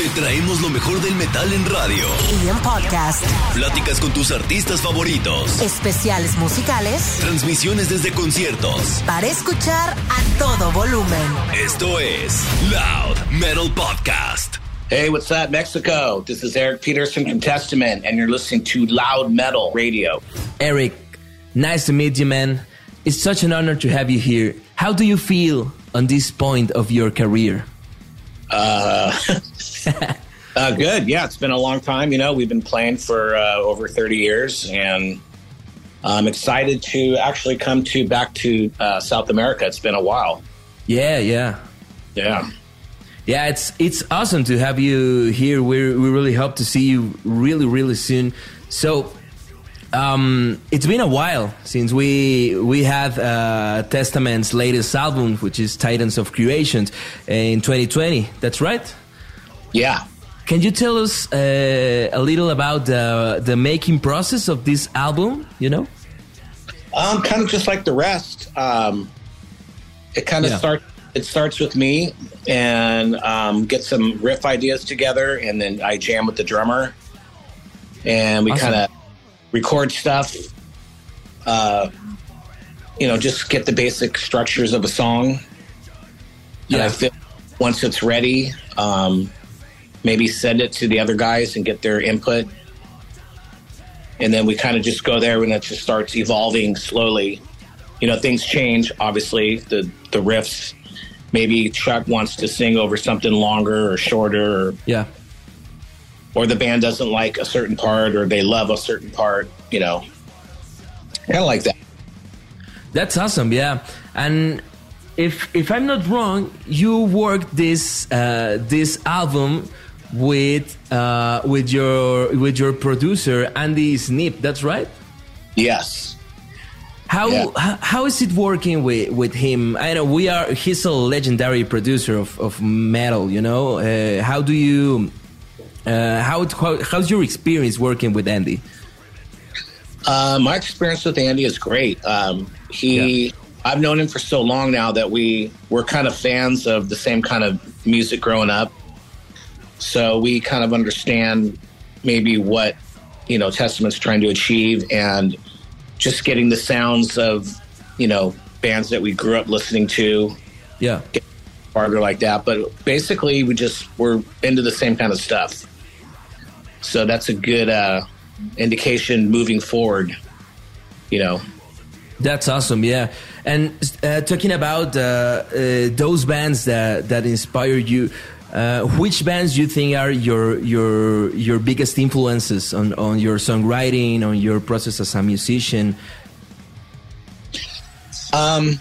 Te traemos lo mejor del metal en radio. Y en podcast. Pláticas con tus artistas favoritos. Especiales musicales. Transmisiones desde conciertos. Para escuchar a todo volumen. Esto es Loud Metal Podcast. Hey, what's up, Mexico? This is Eric Peterson from Testament, and you're listening to Loud Metal Radio. Eric, nice to meet you, man. It's such an honor to have you here. How do you feel on this point of your career? Uh, uh, good. Yeah, it's been a long time. You know, we've been playing for uh, over 30 years, and I'm excited to actually come to back to uh, South America. It's been a while. Yeah, yeah, Yeah. yeah. It's it's awesome to have you here. We we really hope to see you really really soon. So. Um, it's been a while since we we had uh, Testament's latest album, which is Titans of Creations, in 2020. That's right. Yeah. Can you tell us uh, a little about the the making process of this album? You know. Um, kind of just like the rest. Um, it kind of Yeah. starts. It starts with me and um, get some riff ideas together, and then I jam with the drummer, and we Awesome. kind of record stuff. Uh, you know, just get the basic structures of a song. And Yeah. I feel once it's ready, um, maybe send it to the other guys and get their input. And then we kind of just go there and it just starts evolving slowly. You know, things change, obviously, the, the riffs. Maybe Chuck wants to sing over something longer or shorter, or, Yeah. or the band doesn't like a certain part or they love a certain part, you know. Kind of like that. That's awesome, yeah. And if if I'm not wrong, you worked this uh, this album with uh, with your with your producer Andy Sneap. That's right. Yes. How Yeah. how is it working with with him? I know we are. He's a legendary producer of, of metal. You know, uh, how do you? Uh, how, how how's your experience working with Andy? Uh, my experience with Andy is great. Um, he, I've known him for so long now that we we're kind of fans of the same kind of music growing up. So we kind of understand maybe what you know Testament's trying to achieve, and just getting the sounds of you know bands that we grew up listening to, Yeah. farther like that. But basically, we just we're into the same kind of stuff. So that's a good uh, indication moving forward. You know, That's awesome, yeah. And uh, talking about uh, uh, those bands that that inspire you, uh, which bands do you think are your your your biggest influences on on your songwriting, on your process as a musician? Um,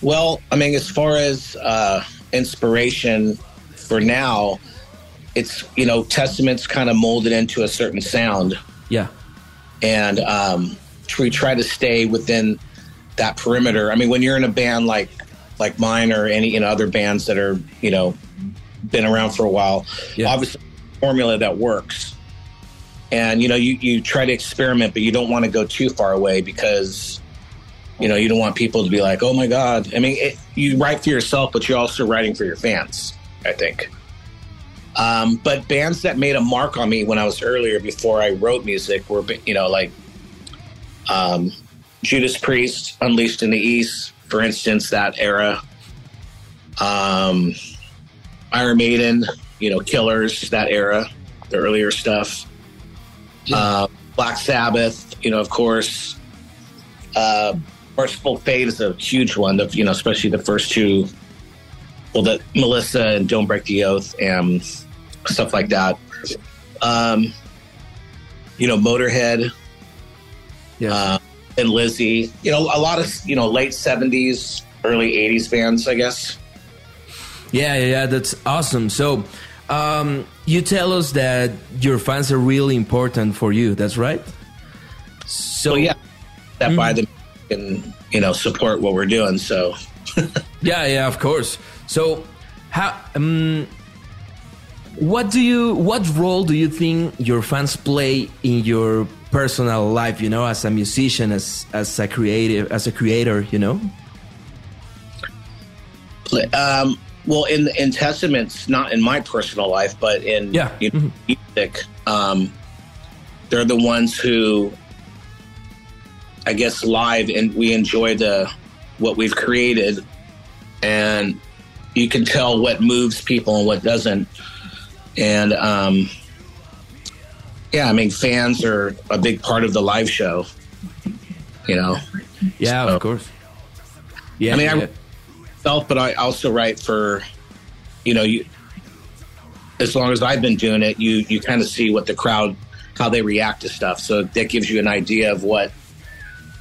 well, I mean, as far as uh, inspiration for now, it's you know Testament's kind of molded into a certain sound, Yeah, and um, we try to stay within that perimeter. I mean, when you're in a band like like mine or any you know other bands that are you know been around for a while, Yeah. obviously formula that works. And you know, you, you try to experiment, but you don't want to go too far away because you know you don't want people to be like, "Oh my god!" I mean, it, you write for yourself, but you're also writing for your fans. I think. Um, but bands that made a mark on me when I was earlier, before I wrote music, were you know like um, Judas Priest, Unleashed in the East, for instance, that era. Um, Iron Maiden, you know, Killers, that era, the earlier stuff. Uh, Black Sabbath, you know, of course. Uh, Mercyful Fate is a huge one. The, you know, especially the first two. Well, the Melissa and Don't Break the Oath and stuff like that. Um, you know, Motorhead yeah, uh, and Lizzy. You know, a lot of you know late seventies, early eighties bands, I guess. yeah, yeah, yeah. That's awesome. So, um, you tell us that your fans are really important for you. That's right. So So yeah, that by them and you know support what we're doing. So Yeah, yeah, of course. So, how um, what do you what role do you think your fans play in your personal life? You know, as a musician, as as a creative, as a creator. You know. um, Well, in in Testaments, not in my personal life, but in Yeah. you know, music, um, they're the ones who, I guess, live and we enjoy the what we've created, and you can tell what moves people and what doesn't. And um, yeah, I mean, fans are a big part of the live show. You know, Yeah, So- of course. Yeah, I mean, I- yeah. self, but I also write for, you know, you. As long as I've been doing it, you you kind of see what the crowd, how they react to stuff. So that gives you an idea of what,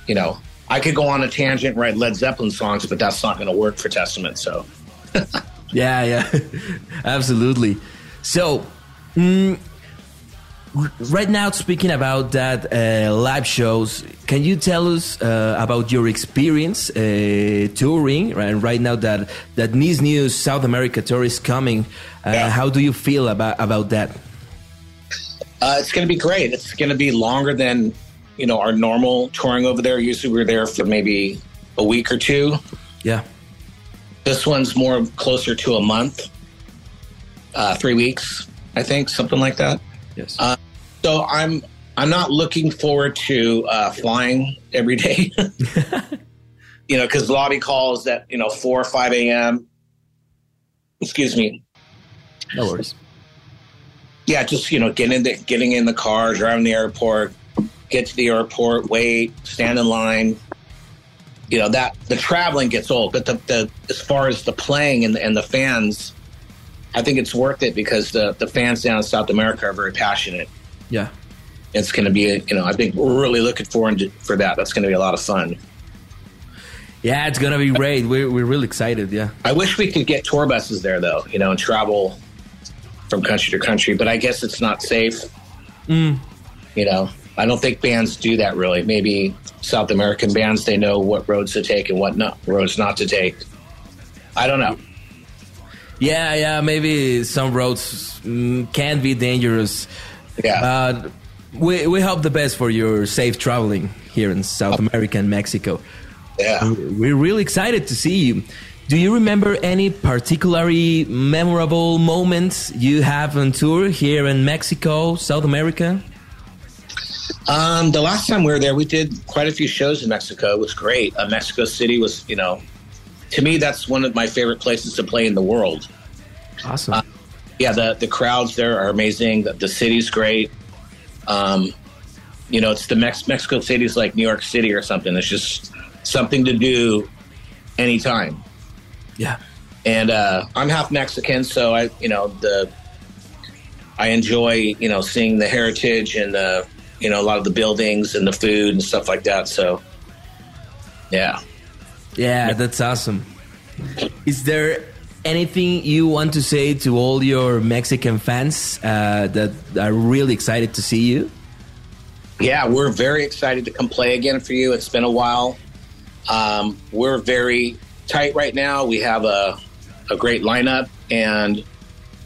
you know. I could go on a tangent, and write Led Zeppelin songs, but that's not going to work for Testament. So Yeah, yeah, absolutely. So, mm, right now, speaking about that uh, live shows, can you tell us uh, about your experience uh, touring? Right, right now that that this new South America tour is coming, uh, Yeah. how do you feel about about that? uh, it's going to be great. It's going to be longer than you know our normal touring over there. Usually we're there for maybe a week or two. Yeah, This one's more closer to a month, uh, three weeks, I think, something like that. Yes, Uh, So I'm I'm not looking forward to uh, flying every day. you know, because lobby calls at you know four or five a.m. Excuse me. no worries. Yeah, just you know, getting in the, getting in the car, driving the airport, get to the airport, wait, stand in line. You know that the traveling gets old, but the, the as far as the playing and the, and the fans, I think it's worth it because the the fans down in South America are very passionate. Yeah. it's going to be, you know, I think we're really looking forward to, for that. That's going to be a lot of fun. Yeah, it's gonna be great. We're, we're really excited. Yeah. I wish we could get tour buses there, though, you know, and travel from country to country, but I guess it's not safe. Mm. You know, I don't think bands do that really. Maybe South American bands, they know what roads to take and what not, roads not to take. I don't know. Yeah, yeah. Maybe some roads mm, can be dangerous. Yeah. But we we hope the best for your safe traveling here in South America and Mexico. yeah. We're really excited to see you. Do you remember any particularly memorable moments you have on tour here in Mexico, South America? Um, the last time we were there, we did quite a few shows in Mexico. It was great. Uh, Mexico City was, you know, to me, that's one of my favorite places to play in the world. Awesome. yeah, the the crowds there are amazing. The, the city's great. Um, you know, it's the Mex- Mexico City's like New York City or something. It's just something to do anytime. yeah. And uh, I'm half Mexican, so I, you know, the I enjoy, you know, seeing the heritage and the, you know, a lot of the buildings and the food and stuff like that. So, yeah. Yeah, that's awesome. Is there anything you want to say to all your Mexican fans uh, that are really excited to see you? Yeah, we're very excited to come play again for you. It's been a while. Um, we're very tight right now. We have a, a great lineup, and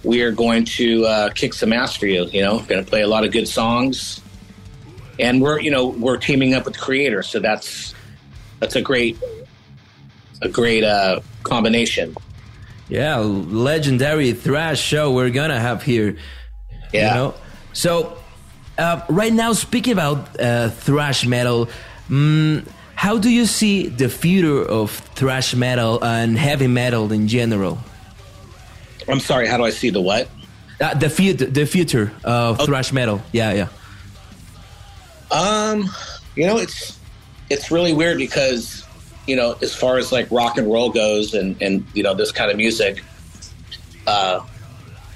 we are going to uh, kick some ass for you. You know, going to play a lot of good songs, and we're you know we're teaming up with Kreator, so that's that's a great a great uh, combination. Yeah, legendary thrash show we're gonna have here. Yeah. You know? So, uh, right now, speaking about uh, thrash metal, mm, how do you see the future of thrash metal and heavy metal in general? I'm sorry. How do I see the what? Uh, the future, the future of thrash metal. Yeah, yeah. Um, you know, it's it's really weird because you know, as far as like rock and roll goes, and and you know this kind of music, uh,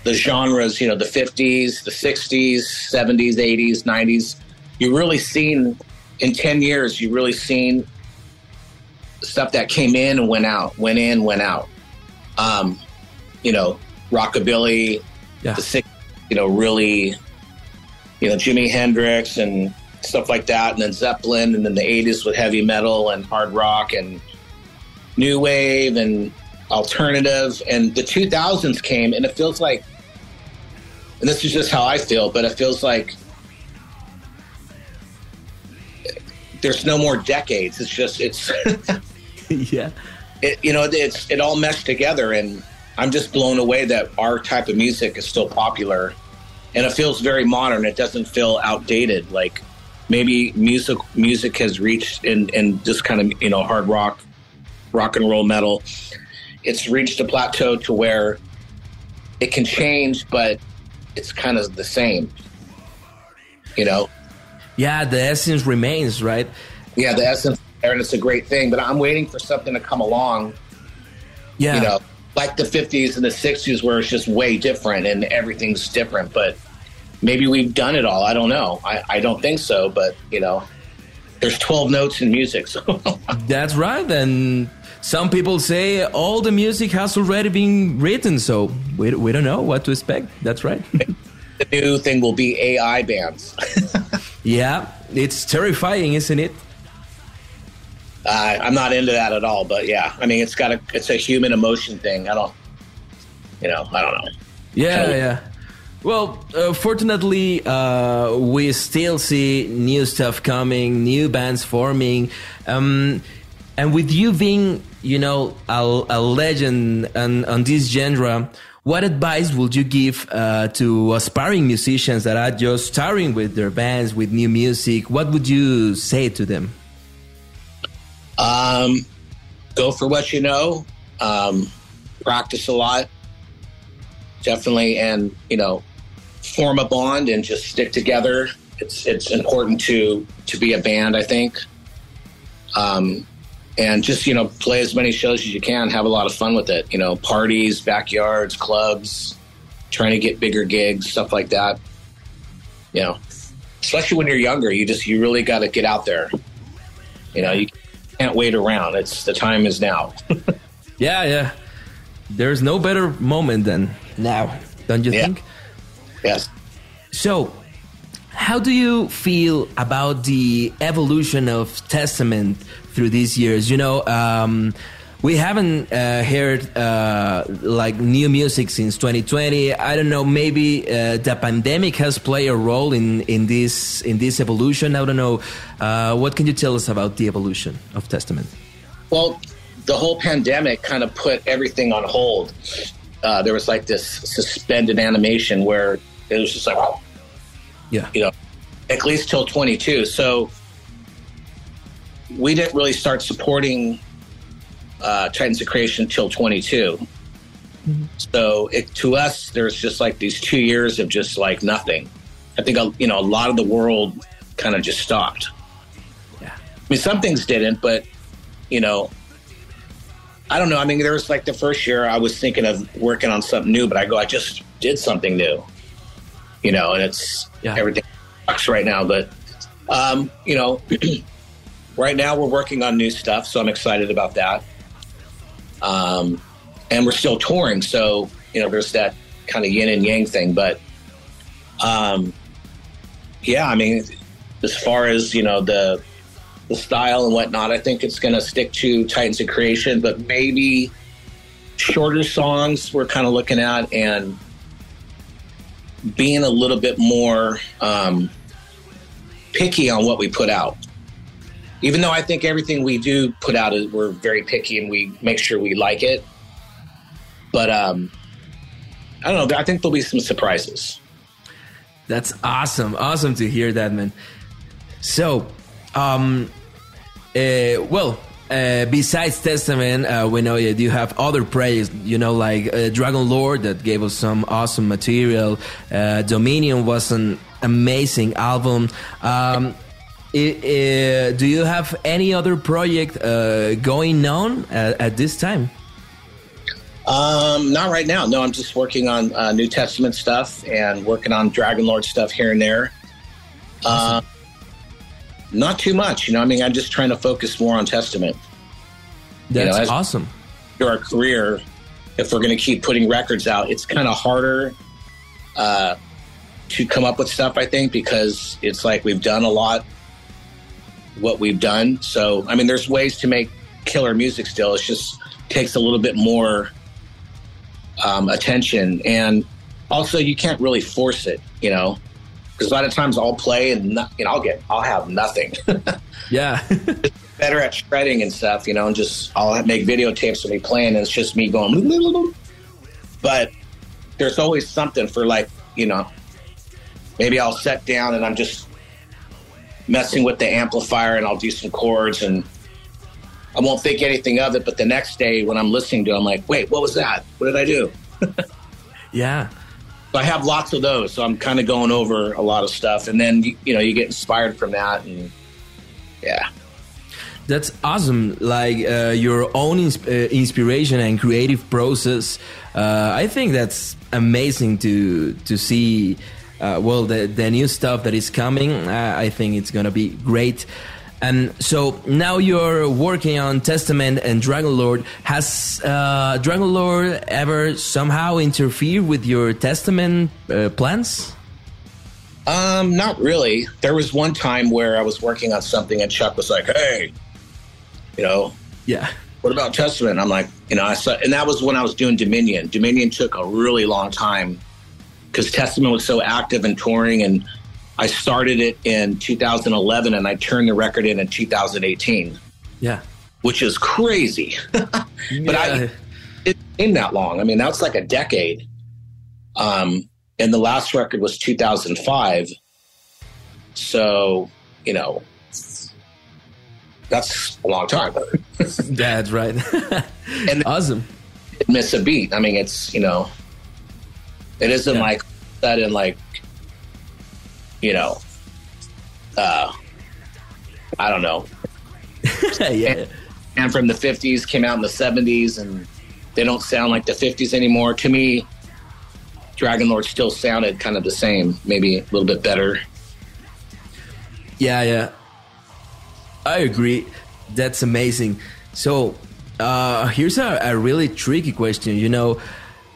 the genres, you know, the '50s, the '60s, '70s, '80s, '90s, you really seen in ten years, you really seen stuff that came in and went out, went in, went out. Um, you know, rockabilly, Yeah. the six, you know, really, you know, Jimi Hendrix and stuff like that, and then Zeppelin, and then the '80s with heavy metal and hard rock and new wave and alternative, and the 2000s came, and it feels like, and this is just how I feel, but it feels like there's no more decades. It's just it's. yeah. it, you know, it's it all meshed together, and I'm just blown away that our type of music is still popular, and it feels very modern. It doesn't feel outdated. Like maybe music music has reached in in this kind of you know hard rock, rock and roll metal. It's reached a plateau to where it can change, but it's kind of the same. You know, Yeah, the essence remains, right? yeah, the essence there, and it's a great thing. But I'm waiting for something to come along Yeah. you know, like the 50s and the 60s where it's just way different and everything's different. But maybe we've done it all. I don't know. I, I don't think so. But, you know, there's 12 notes in music. So That's right. And some people say all the music has already been written, so we, we don't know what to expect. That's right. the new thing will be AI bands. yeah, it's terrifying, isn't it? uh, I'm not into that at all. But yeah, I mean, it's got a, it's a human emotion thing. I don't, you know, I don't know. Yeah, yeah. Well, uh, fortunately, uh, we still see new stuff coming, new bands forming, um, and with you being, you know, a, a legend on, on this genre, what advice would you give uh, to aspiring musicians that are just starting with their bands, with new music? What would you say to them? Um, go for what you know. Um, practice a lot, definitely, and you know, form a bond and just stick together. It's it's important to to be a band. I think, um, and just you know, play as many shows as you can. Have a lot of fun with it. You know, parties, backyards, clubs, trying to get bigger gigs, stuff like that. You know, especially when you're younger, you just you really got to get out there. You know, you can't wait around. It's the time is now. Yeah, yeah. There's no better moment than now, don't you Yeah. think? Yes. So, how do you feel about the evolution of Testament through these years? You know, um, we haven't uh, heard uh, like new music since 2020. I don't know. Maybe uh, the pandemic has played a role in in this in this evolution. I don't know. Uh, what can you tell us about the evolution of Testament? Well, the whole pandemic kind of put everything on hold. Uh, there was like this suspended animation where it was just like, wow. Yeah. you know, at least till 22. So we didn't really start supporting uh, Titans of Creation till 22. So it, to us, there's just like these two years of just like nothing. I think you know a lot of the world kind of just stopped. Yeah. I mean, some things didn't, but you know, I don't know. I mean, there was like the first year I was thinking of working on something new, but I go, I just did something new, you know, and it's Yeah. everything sucks right now. But um, you know, right now we're working on new stuff, so I'm excited about that. Um, and we're still touring, so you know, there's that kind of yin and yang thing. But um, yeah, I mean, as far as you know, the the style and whatnot, I think it's going to stick to Titans of Creation, but maybe shorter songs we're kind of looking at and being a little bit more um, picky on what we put out. Even though I think everything we do put out is we're very picky and we make sure we like it. But um, I don't know. I think there'll be some surprises. That's awesome. Awesome to hear that, man. So, um, uh, well, uh, besides Testament, uh, we know that you have other projects, you know, like uh, Dragonlord that gave us some awesome material. Uh, Dominion was an amazing album. Um, i- uh, do you have any other project uh, going on at, at this time? Um, not right now. No, I'm just working on uh, New Testament stuff and working on Dragonlord stuff here and there. Uh, not too much, you know. I mean, I'm just trying to focus more on Testament. That's as- awesome. Through our career, if we're going to keep putting records out, it's kind of harder uh, to come up with stuff. I think because it's like we've done a lot, what we've done. So, I mean, there's ways to make killer music still. It just takes a little bit more um, attention, and also you can't really force it, you know. Because a lot of times I'll play and no, know I'll get I'll have nothing. Yeah. Better at shredding and stuff, you know, and just I'll make videotapes of me playing, and it's just me going. but there's always something for like you know maybe I'll set down and I'm just messing with the amplifier and I'll do some chords and I won't think anything of it. But the next day when I'm listening to it, I'm like, wait, what was that? What did I do? Yeah. I have lots of those. So I'm kind of going over a lot of stuff. And then, you, you know, you get inspired from that. And yeah. That's awesome. Like uh, your own ins- uh, inspiration and creative process. Uh, I think that's amazing to to see. Uh, well, the the new stuff that is coming. Uh, I think it's gonna be great. And so now you're working on Testament and Dragonlord. Has uh, Dragonlord ever somehow interfered with your Testament uh, plans? Um, not really. There was one time where I was working on something and Chuck was like, hey, you know, Yeah. what about Testament? I'm like, you know, I saw, and that was when I was doing Dominion. Dominion took a really long time because Testament was so active and touring, and I started it in 2011, and I turned the record in in 2018, Yeah. which is crazy. but I, it came that long. I mean, that's like a decade. Um, and the last record was 2005. So, you know, that's a long time. That's right. And- awesome. miss a beat. I mean, it's you know, it isn't Yeah. like that in like, you know, uh, I don't know. yeah. And from the '50s came out in the '70s, and they don't sound like the '50s anymore. To me, Dragonlord still sounded kind of the same, maybe a little bit better. Yeah, yeah. I agree. That's amazing. So, uh, here's a, a really tricky question. You know,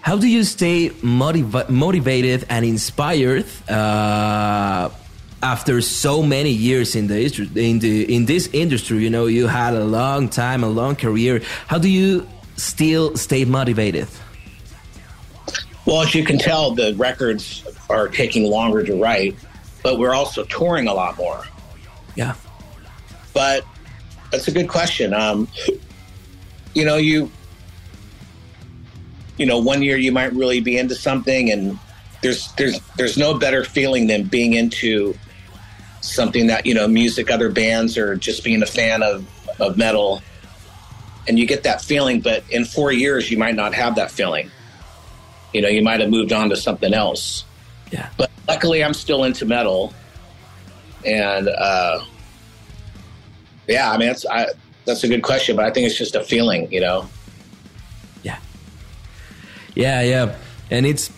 how do you stay motiv- motivated and inspired uh, after so many years in the in the in this industry? You know, you had a long time, a long career. How do you still stay motivated? Well, as you can tell, the records are taking longer to write, but we're also touring a lot more. Yeah, but that's a good question. Um, you know, you, you know, one year you might really be into something, and there's there's there's no better feeling than being into something that you know, music, other bands, or just being a fan of of metal, and you get that feeling. But in four years, you might not have that feeling. You know, you might have moved on to something else. yeah. But luckily, I'm still into metal, and uh, yeah, I mean that's I, that's a good question, but I think it's just a feeling, you know. Yeah. Yeah. And it's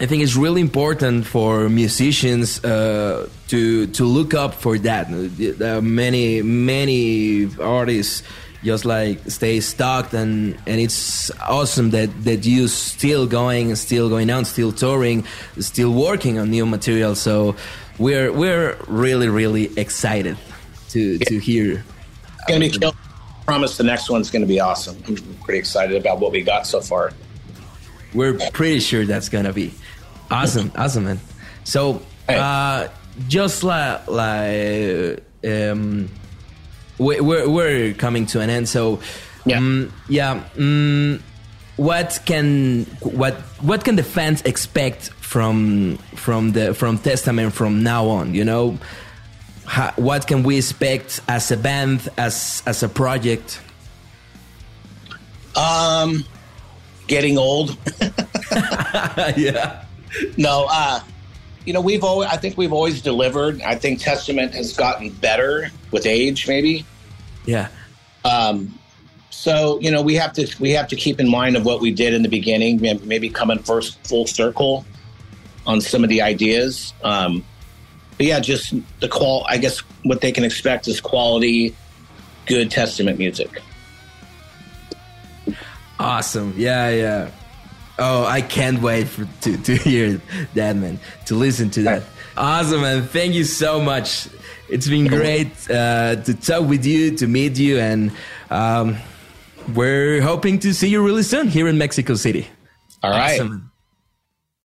I think it's really important for musicians uh, to to look up for that. Uh, many many artists just like stay stuck and and it's awesome that that you still going still going on still touring still working on new material so we're we're really really excited to to hear It's gonna be kill. Promise the next one's gonna be awesome. I'm pretty excited about what we got so far. We're pretty sure that's gonna be awesome, awesome, man. So, uh, just like like um, we- we're we're coming to an end. So, Yeah. mm, yeah. Mm, what can what what can the fans expect from from the from Testament from now on? You know, How, what can we expect as a band, as as a project? Um, getting old. yeah, No, uh, you know we've always. I think we've always delivered. I think Testament has gotten better with age, maybe. yeah, Um, so you know we have to we have to keep in mind of what we did in the beginning, may- maybe coming first full circle on some of the ideas. Um, but yeah, just the qual. I guess what they can expect is quality, good Testament music. Awesome. Yeah, yeah. Oh, I can't wait for to, to hear that, man. To listen to that. Awesome, man. Thank you so much. It's been great uh, to talk with you, to meet you, and um, we're hoping to see you really soon here in Mexico City. All right. Awesome.